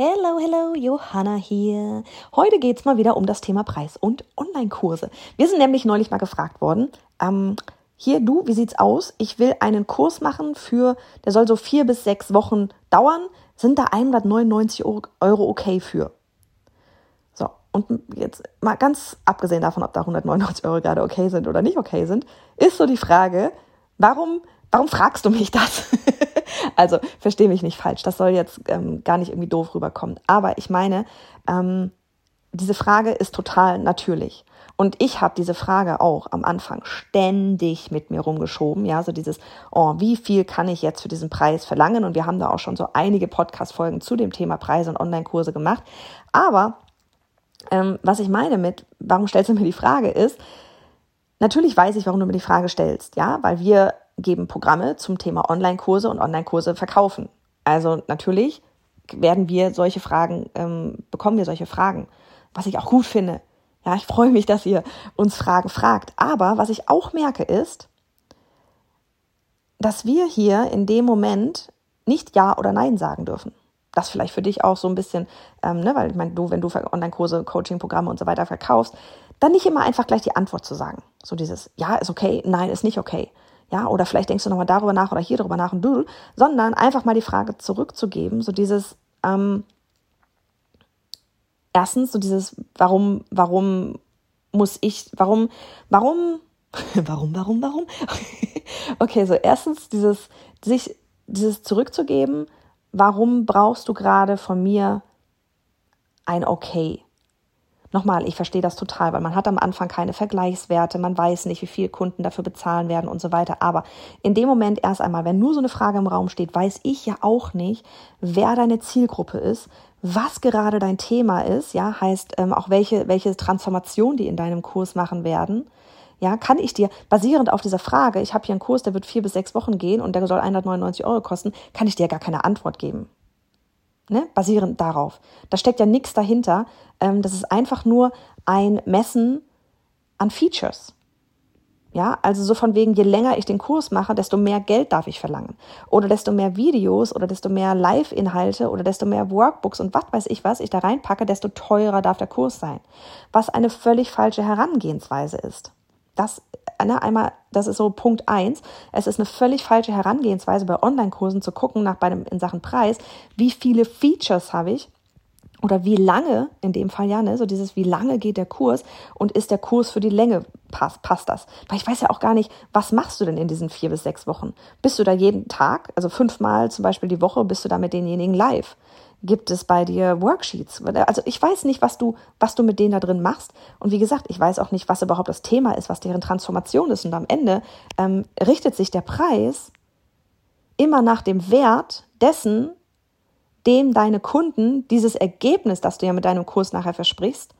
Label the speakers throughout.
Speaker 1: Hello, hello, Johanna hier. Heute geht's mal wieder um das Thema Preis und Online-Kurse. Wir sind nämlich neulich mal gefragt worden, ähm, hier du, wie sieht's aus? Ich will einen Kurs machen für, der soll so vier bis sechs Wochen dauern. Sind da 199 Euro okay für? So, und jetzt mal ganz abgesehen davon, ob da 199 Euro gerade okay sind oder nicht okay sind, ist so die Frage, warum, warum fragst du mich das? Also verstehe mich nicht falsch, das soll jetzt ähm, gar nicht irgendwie doof rüberkommen. Aber ich meine, ähm, diese Frage ist total natürlich. Und ich habe diese Frage auch am Anfang ständig mit mir rumgeschoben. Ja, so dieses, oh, wie viel kann ich jetzt für diesen Preis verlangen? Und wir haben da auch schon so einige Podcast-Folgen zu dem Thema Preise und Online-Kurse gemacht. Aber ähm, was ich meine mit, warum stellst du mir die Frage, ist, natürlich weiß ich, warum du mir die Frage stellst. Ja, weil wir geben Programme zum Thema Online-Kurse und Online-Kurse verkaufen. Also natürlich werden wir solche Fragen, ähm, bekommen wir solche Fragen, was ich auch gut finde. Ja, ich freue mich, dass ihr uns Fragen fragt. Aber was ich auch merke ist, dass wir hier in dem Moment nicht Ja oder Nein sagen dürfen. Das vielleicht für dich auch so ein bisschen, ähm, ne, weil ich meine, du, wenn du Online-Kurse, Coaching-Programme und so weiter verkaufst, dann nicht immer einfach gleich die Antwort zu sagen. So dieses Ja ist okay, Nein ist nicht okay ja, oder vielleicht denkst du nochmal darüber nach oder hier darüber nach und du, sondern einfach mal die Frage zurückzugeben, so dieses, ähm, erstens, so dieses, warum, warum muss ich, warum, warum, warum, warum, warum? okay, so erstens dieses, sich, dieses zurückzugeben, warum brauchst du gerade von mir ein Okay? Nochmal, ich verstehe das total, weil man hat am Anfang keine Vergleichswerte, man weiß nicht, wie viel Kunden dafür bezahlen werden und so weiter. Aber in dem Moment erst einmal, wenn nur so eine Frage im Raum steht, weiß ich ja auch nicht, wer deine Zielgruppe ist, was gerade dein Thema ist, ja, heißt ähm, auch welche, welche Transformation die in deinem Kurs machen werden. Ja, kann ich dir, basierend auf dieser Frage, ich habe hier einen Kurs, der wird vier bis sechs Wochen gehen und der soll 199 Euro kosten, kann ich dir gar keine Antwort geben ne, basierend darauf. Da steckt ja nichts dahinter. Ähm, das ist einfach nur ein Messen an Features. Ja, also so von wegen, je länger ich den Kurs mache, desto mehr Geld darf ich verlangen. Oder desto mehr Videos oder desto mehr Live-Inhalte oder desto mehr Workbooks und was weiß ich was ich da reinpacke, desto teurer darf der Kurs sein. Was eine völlig falsche Herangehensweise ist. Das ne, einmal, das ist so Punkt eins. Es ist eine völlig falsche Herangehensweise bei Online-Kursen zu gucken nach bei dem, in Sachen Preis, wie viele Features habe ich oder wie lange, in dem Fall ja, ne, so dieses, wie lange geht der Kurs und ist der Kurs für die Länge, passt, passt das? Weil ich weiß ja auch gar nicht, was machst du denn in diesen vier bis sechs Wochen? Bist du da jeden Tag, also fünfmal zum Beispiel die Woche, bist du da mit denjenigen live? Gibt es bei dir Worksheets? Also ich weiß nicht, was du, was du mit denen da drin machst. Und wie gesagt, ich weiß auch nicht, was überhaupt das Thema ist, was deren Transformation ist. Und am Ende ähm, richtet sich der Preis immer nach dem Wert dessen, dem deine Kunden dieses Ergebnis, das du ja mit deinem Kurs nachher versprichst,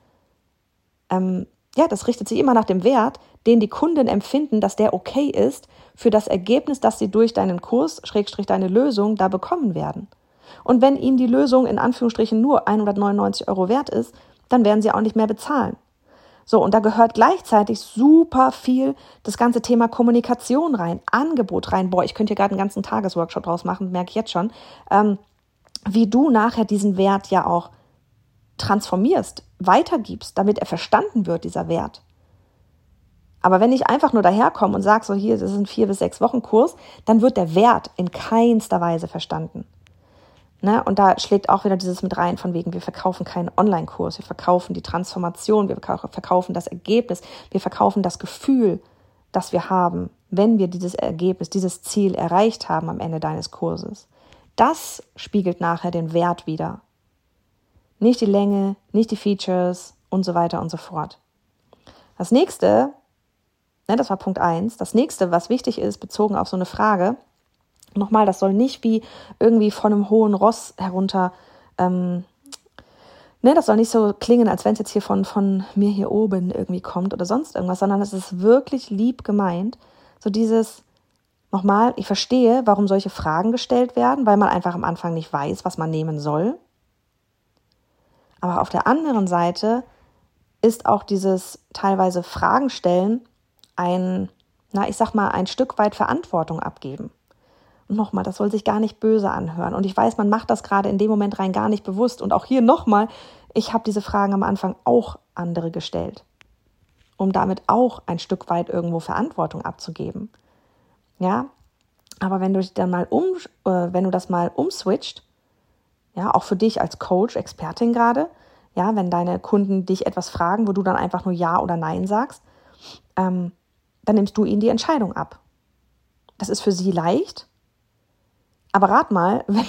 Speaker 1: ähm, ja, das richtet sich immer nach dem Wert, den die Kunden empfinden, dass der okay ist für das Ergebnis, das sie durch deinen Kurs, Schrägstrich deine Lösung, da bekommen werden. Und wenn ihnen die Lösung in Anführungsstrichen nur 199 Euro wert ist, dann werden sie auch nicht mehr bezahlen. So, und da gehört gleichzeitig super viel das ganze Thema Kommunikation rein, Angebot rein. Boah, ich könnte hier gerade einen ganzen Tagesworkshop draus machen, merke ich jetzt schon. Ähm, wie du nachher diesen Wert ja auch transformierst, weitergibst, damit er verstanden wird, dieser Wert. Aber wenn ich einfach nur daherkomme und sage, so hier, das ist ein vier bis sechs Wochen Kurs, dann wird der Wert in keinster Weise verstanden. Ne? Und da schlägt auch wieder dieses mit rein, von wegen, wir verkaufen keinen Online-Kurs, wir verkaufen die Transformation, wir verkaufen das Ergebnis, wir verkaufen das Gefühl, das wir haben, wenn wir dieses Ergebnis, dieses Ziel erreicht haben am Ende deines Kurses. Das spiegelt nachher den Wert wieder. Nicht die Länge, nicht die Features und so weiter und so fort. Das nächste, ne, das war Punkt eins. das nächste, was wichtig ist, bezogen auf so eine Frage, Nochmal, das soll nicht wie irgendwie von einem hohen Ross herunter, ähm, ne, das soll nicht so klingen, als wenn es jetzt hier von, von mir hier oben irgendwie kommt oder sonst irgendwas, sondern es ist wirklich lieb gemeint. So dieses, nochmal, ich verstehe, warum solche Fragen gestellt werden, weil man einfach am Anfang nicht weiß, was man nehmen soll. Aber auf der anderen Seite ist auch dieses teilweise Fragen stellen ein, na, ich sag mal, ein Stück weit Verantwortung abgeben. Nochmal, das soll sich gar nicht böse anhören. Und ich weiß, man macht das gerade in dem Moment rein gar nicht bewusst. Und auch hier nochmal, ich habe diese Fragen am Anfang auch andere gestellt, um damit auch ein Stück weit irgendwo Verantwortung abzugeben. Ja, aber wenn du dann mal um, äh, wenn du das mal umswitcht, ja, auch für dich als Coach, Expertin gerade, ja, wenn deine Kunden dich etwas fragen, wo du dann einfach nur Ja oder Nein sagst, ähm, dann nimmst du ihnen die Entscheidung ab. Das ist für sie leicht. Aber rat mal, wenn,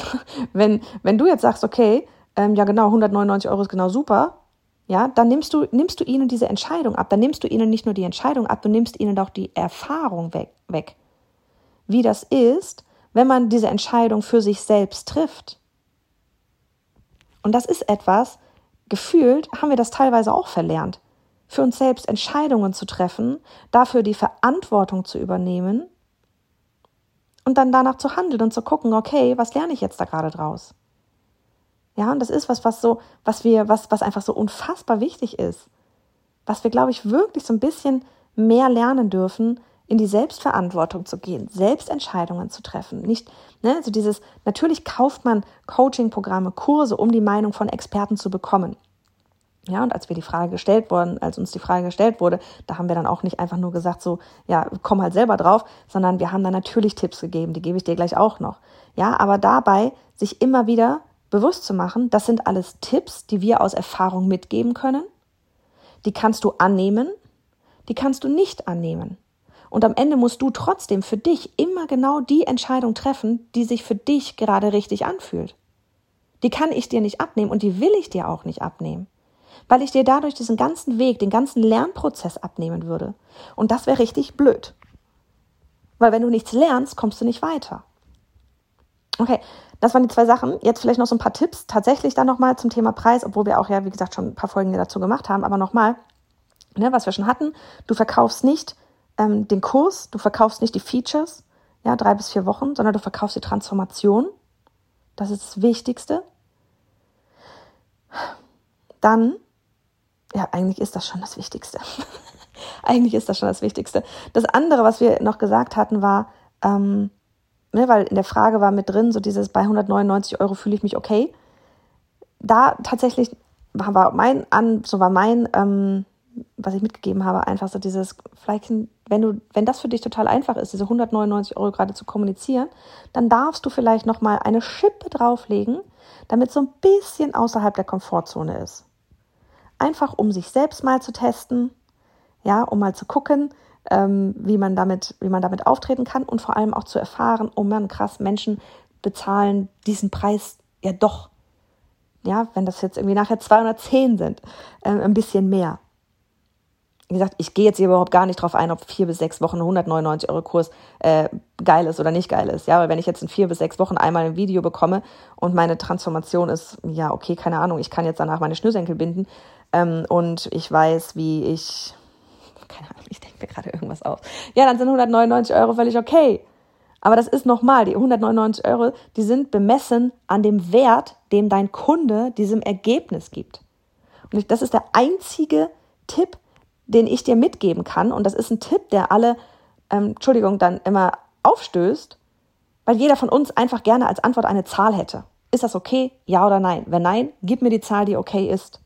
Speaker 1: wenn, wenn du jetzt sagst, okay, ähm, ja genau, 199 Euro ist genau super, ja, dann nimmst du, nimmst du ihnen diese Entscheidung ab. Dann nimmst du ihnen nicht nur die Entscheidung ab, du nimmst ihnen auch die Erfahrung weg, weg. Wie das ist, wenn man diese Entscheidung für sich selbst trifft. Und das ist etwas, gefühlt haben wir das teilweise auch verlernt. Für uns selbst Entscheidungen zu treffen, dafür die Verantwortung zu übernehmen und dann danach zu handeln und zu gucken, okay, was lerne ich jetzt da gerade draus? Ja, und das ist was, was so, was wir, was, was einfach so unfassbar wichtig ist. Was wir, glaube ich, wirklich so ein bisschen mehr lernen dürfen, in die Selbstverantwortung zu gehen, Selbstentscheidungen zu treffen. Nicht, ne, so dieses, natürlich kauft man Coaching-Programme, Kurse, um die Meinung von Experten zu bekommen. Ja, und als wir die Frage gestellt wurden, als uns die Frage gestellt wurde, da haben wir dann auch nicht einfach nur gesagt, so, ja, komm halt selber drauf, sondern wir haben dann natürlich Tipps gegeben, die gebe ich dir gleich auch noch. Ja, aber dabei sich immer wieder bewusst zu machen, das sind alles Tipps, die wir aus Erfahrung mitgeben können. Die kannst du annehmen, die kannst du nicht annehmen. Und am Ende musst du trotzdem für dich immer genau die Entscheidung treffen, die sich für dich gerade richtig anfühlt. Die kann ich dir nicht abnehmen und die will ich dir auch nicht abnehmen weil ich dir dadurch diesen ganzen Weg, den ganzen Lernprozess abnehmen würde. Und das wäre richtig blöd. Weil wenn du nichts lernst, kommst du nicht weiter. Okay, das waren die zwei Sachen. Jetzt vielleicht noch so ein paar Tipps. Tatsächlich dann nochmal zum Thema Preis, obwohl wir auch ja, wie gesagt, schon ein paar Folgen dazu gemacht haben. Aber nochmal, ne, was wir schon hatten, du verkaufst nicht ähm, den Kurs, du verkaufst nicht die Features, ja, drei bis vier Wochen, sondern du verkaufst die Transformation. Das ist das Wichtigste. Dann ja, eigentlich ist das schon das Wichtigste. eigentlich ist das schon das Wichtigste. Das andere, was wir noch gesagt hatten, war, ähm, ne, weil in der Frage war mit drin, so dieses bei 199 Euro fühle ich mich okay. Da tatsächlich war mein an, so war mein, ähm, was ich mitgegeben habe, einfach so dieses, vielleicht, wenn du, wenn das für dich total einfach ist, diese 199 Euro gerade zu kommunizieren, dann darfst du vielleicht nochmal eine Schippe drauflegen, damit so ein bisschen außerhalb der Komfortzone ist einfach um sich selbst mal zu testen, ja, um mal zu gucken, ähm, wie man damit, wie man damit auftreten kann und vor allem auch zu erfahren, oh man, krass, Menschen bezahlen diesen Preis ja doch. Ja, wenn das jetzt irgendwie nachher 210 sind, äh, ein bisschen mehr. Wie gesagt, ich gehe jetzt hier überhaupt gar nicht drauf ein, ob vier bis sechs Wochen 199 Euro Kurs äh, geil ist oder nicht geil ist. Ja, weil wenn ich jetzt in vier bis sechs Wochen einmal ein Video bekomme und meine Transformation ist, ja, okay, keine Ahnung, ich kann jetzt danach meine Schnürsenkel binden, ähm, und ich weiß, wie ich, keine Ahnung, ich denke mir gerade irgendwas auf. Ja, dann sind 199 Euro völlig okay. Aber das ist nochmal, die 199 Euro, die sind bemessen an dem Wert, dem dein Kunde diesem Ergebnis gibt. Und das ist der einzige Tipp, den ich dir mitgeben kann. Und das ist ein Tipp, der alle, ähm, Entschuldigung, dann immer aufstößt, weil jeder von uns einfach gerne als Antwort eine Zahl hätte. Ist das okay? Ja oder nein? Wenn nein, gib mir die Zahl, die okay ist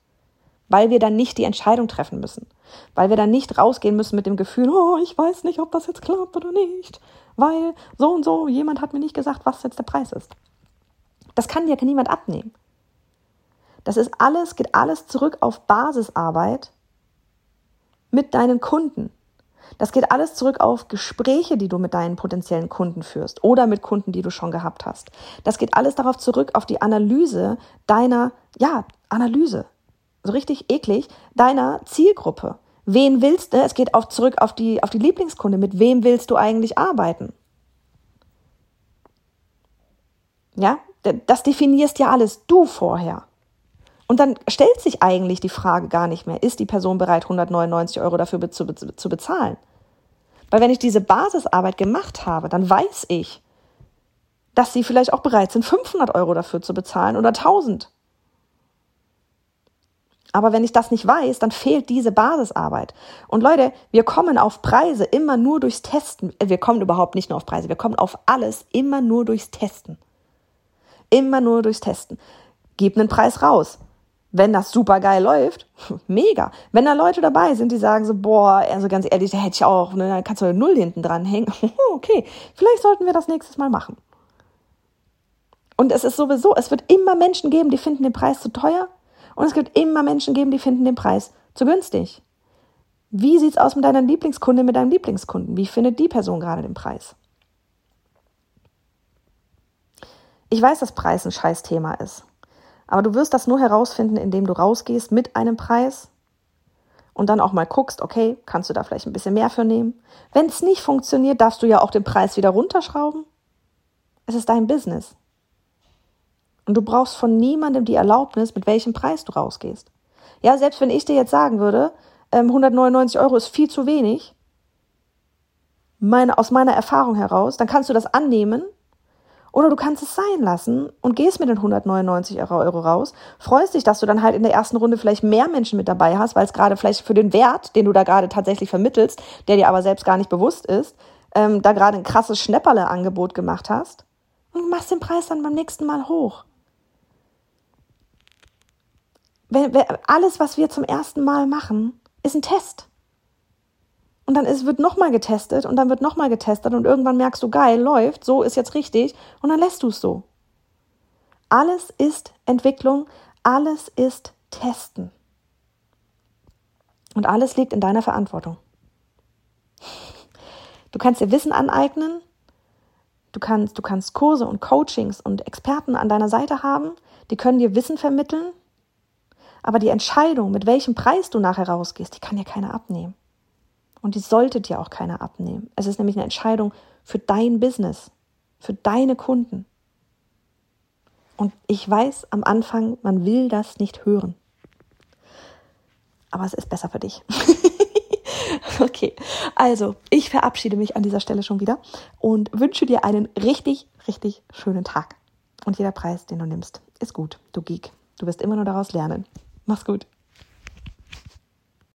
Speaker 1: weil wir dann nicht die Entscheidung treffen müssen, weil wir dann nicht rausgehen müssen mit dem Gefühl, oh, ich weiß nicht, ob das jetzt klappt oder nicht, weil so und so, jemand hat mir nicht gesagt, was jetzt der Preis ist. Das kann dir niemand abnehmen. Das ist alles, geht alles zurück auf Basisarbeit mit deinen Kunden. Das geht alles zurück auf Gespräche, die du mit deinen potenziellen Kunden führst oder mit Kunden, die du schon gehabt hast. Das geht alles darauf zurück auf die Analyse deiner, ja, Analyse so richtig eklig, deiner Zielgruppe. Wen willst du? Es geht auch zurück auf die, auf die Lieblingskunde. Mit wem willst du eigentlich arbeiten? Ja, das definierst ja alles du vorher. Und dann stellt sich eigentlich die Frage gar nicht mehr, ist die Person bereit, 199 Euro dafür zu, zu bezahlen? Weil wenn ich diese Basisarbeit gemacht habe, dann weiß ich, dass sie vielleicht auch bereit sind, 500 Euro dafür zu bezahlen oder 1000. Aber wenn ich das nicht weiß, dann fehlt diese Basisarbeit. Und Leute, wir kommen auf Preise immer nur durchs Testen. Wir kommen überhaupt nicht nur auf Preise, wir kommen auf alles immer nur durchs Testen. Immer nur durchs Testen. Gib einen Preis raus. Wenn das super geil läuft, mega. Wenn da Leute dabei sind, die sagen so, boah, also ganz ehrlich, da hätte ich auch, ne, dann kannst du eine Null hinten dran hängen. okay, vielleicht sollten wir das nächstes Mal machen. Und es ist sowieso, es wird immer Menschen geben, die finden den Preis zu teuer und es gibt immer Menschen geben, die finden den Preis zu günstig. Wie sieht's aus mit deiner Lieblingskundin, mit deinem Lieblingskunden? Wie findet die Person gerade den Preis? Ich weiß, dass Preis ein Scheißthema ist. Aber du wirst das nur herausfinden, indem du rausgehst mit einem Preis und dann auch mal guckst, okay, kannst du da vielleicht ein bisschen mehr für nehmen? Wenn es nicht funktioniert, darfst du ja auch den Preis wieder runterschrauben. Es ist dein Business. Und du brauchst von niemandem die Erlaubnis, mit welchem Preis du rausgehst. Ja, selbst wenn ich dir jetzt sagen würde, 199 ähm, Euro ist viel zu wenig, meine, aus meiner Erfahrung heraus, dann kannst du das annehmen oder du kannst es sein lassen und gehst mit den 199 Euro raus, freust dich, dass du dann halt in der ersten Runde vielleicht mehr Menschen mit dabei hast, weil es gerade vielleicht für den Wert, den du da gerade tatsächlich vermittelst, der dir aber selbst gar nicht bewusst ist, ähm, da gerade ein krasses Schnäpperle-Angebot gemacht hast und machst den Preis dann beim nächsten Mal hoch alles, was wir zum ersten Mal machen, ist ein Test. Und dann ist, wird nochmal getestet und dann wird nochmal getestet und irgendwann merkst du, geil, läuft, so ist jetzt richtig und dann lässt du es so. Alles ist Entwicklung, alles ist Testen. Und alles liegt in deiner Verantwortung. Du kannst dir Wissen aneignen, du kannst, du kannst Kurse und Coachings und Experten an deiner Seite haben, die können dir Wissen vermitteln, aber die Entscheidung, mit welchem Preis du nachher rausgehst, die kann dir keiner abnehmen. Und die sollte dir auch keiner abnehmen. Es ist nämlich eine Entscheidung für dein Business, für deine Kunden. Und ich weiß am Anfang, man will das nicht hören. Aber es ist besser für dich. okay, also ich verabschiede mich an dieser Stelle schon wieder und wünsche dir einen richtig, richtig schönen Tag. Und jeder Preis, den du nimmst, ist gut, du Geek. Du wirst immer nur daraus lernen. Mach's gut.